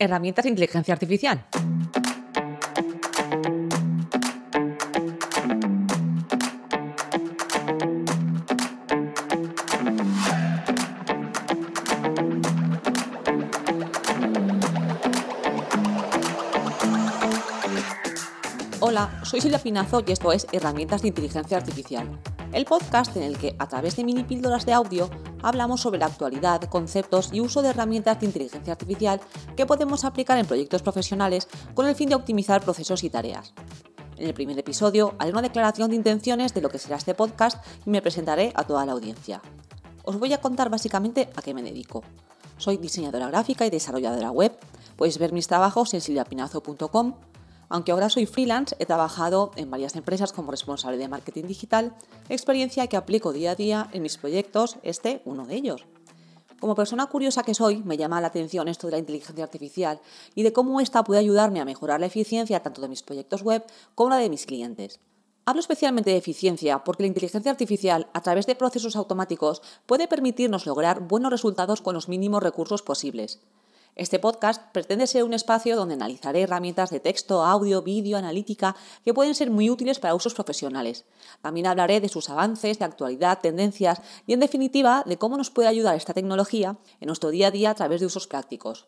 herramientas de inteligencia artificial. Hola, soy Silvia Pinazo y esto es Herramientas de Inteligencia Artificial, el podcast en el que, a través de mini píldoras de audio, hablamos sobre la actualidad, conceptos y uso de herramientas de inteligencia artificial que podemos aplicar en proyectos profesionales con el fin de optimizar procesos y tareas. En el primer episodio haré una declaración de intenciones de lo que será este podcast y me presentaré a toda la audiencia. Os voy a contar básicamente a qué me dedico. Soy diseñadora gráfica y desarrolladora web. Podéis ver mis trabajos en silviapinazo.com aunque ahora soy freelance, he trabajado en varias empresas como responsable de marketing digital, experiencia que aplico día a día en mis proyectos, este uno de ellos. Como persona curiosa que soy, me llama la atención esto de la inteligencia artificial y de cómo esta puede ayudarme a mejorar la eficiencia tanto de mis proyectos web como la de mis clientes. Hablo especialmente de eficiencia porque la inteligencia artificial, a través de procesos automáticos, puede permitirnos lograr buenos resultados con los mínimos recursos posibles. Este podcast pretende ser un espacio donde analizaré herramientas de texto, audio, vídeo, analítica que pueden ser muy útiles para usos profesionales. También hablaré de sus avances, de actualidad, tendencias y, en definitiva, de cómo nos puede ayudar esta tecnología en nuestro día a día a través de usos prácticos.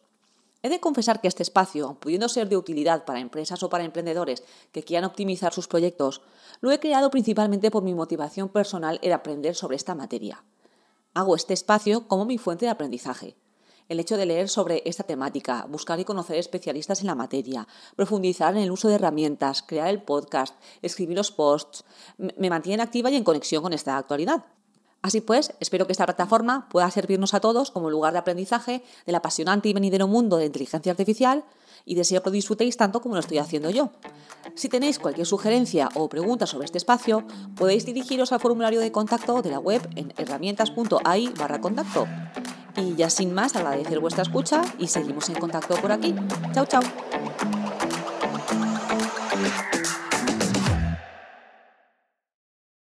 He de confesar que este espacio, pudiendo ser de utilidad para empresas o para emprendedores que quieran optimizar sus proyectos, lo he creado principalmente por mi motivación personal en aprender sobre esta materia. Hago este espacio como mi fuente de aprendizaje el hecho de leer sobre esta temática, buscar y conocer especialistas en la materia, profundizar en el uso de herramientas, crear el podcast, escribir los posts, me mantiene activa y en conexión con esta actualidad. Así pues, espero que esta plataforma pueda servirnos a todos como lugar de aprendizaje del apasionante y venidero mundo de inteligencia artificial y deseo que lo disfrutéis tanto como lo estoy haciendo yo. Si tenéis cualquier sugerencia o pregunta sobre este espacio, podéis dirigiros al formulario de contacto de la web en herramientas.ai barra contacto. Y ya sin más, agradecer vuestra escucha y seguimos en contacto por aquí. Chao, chao.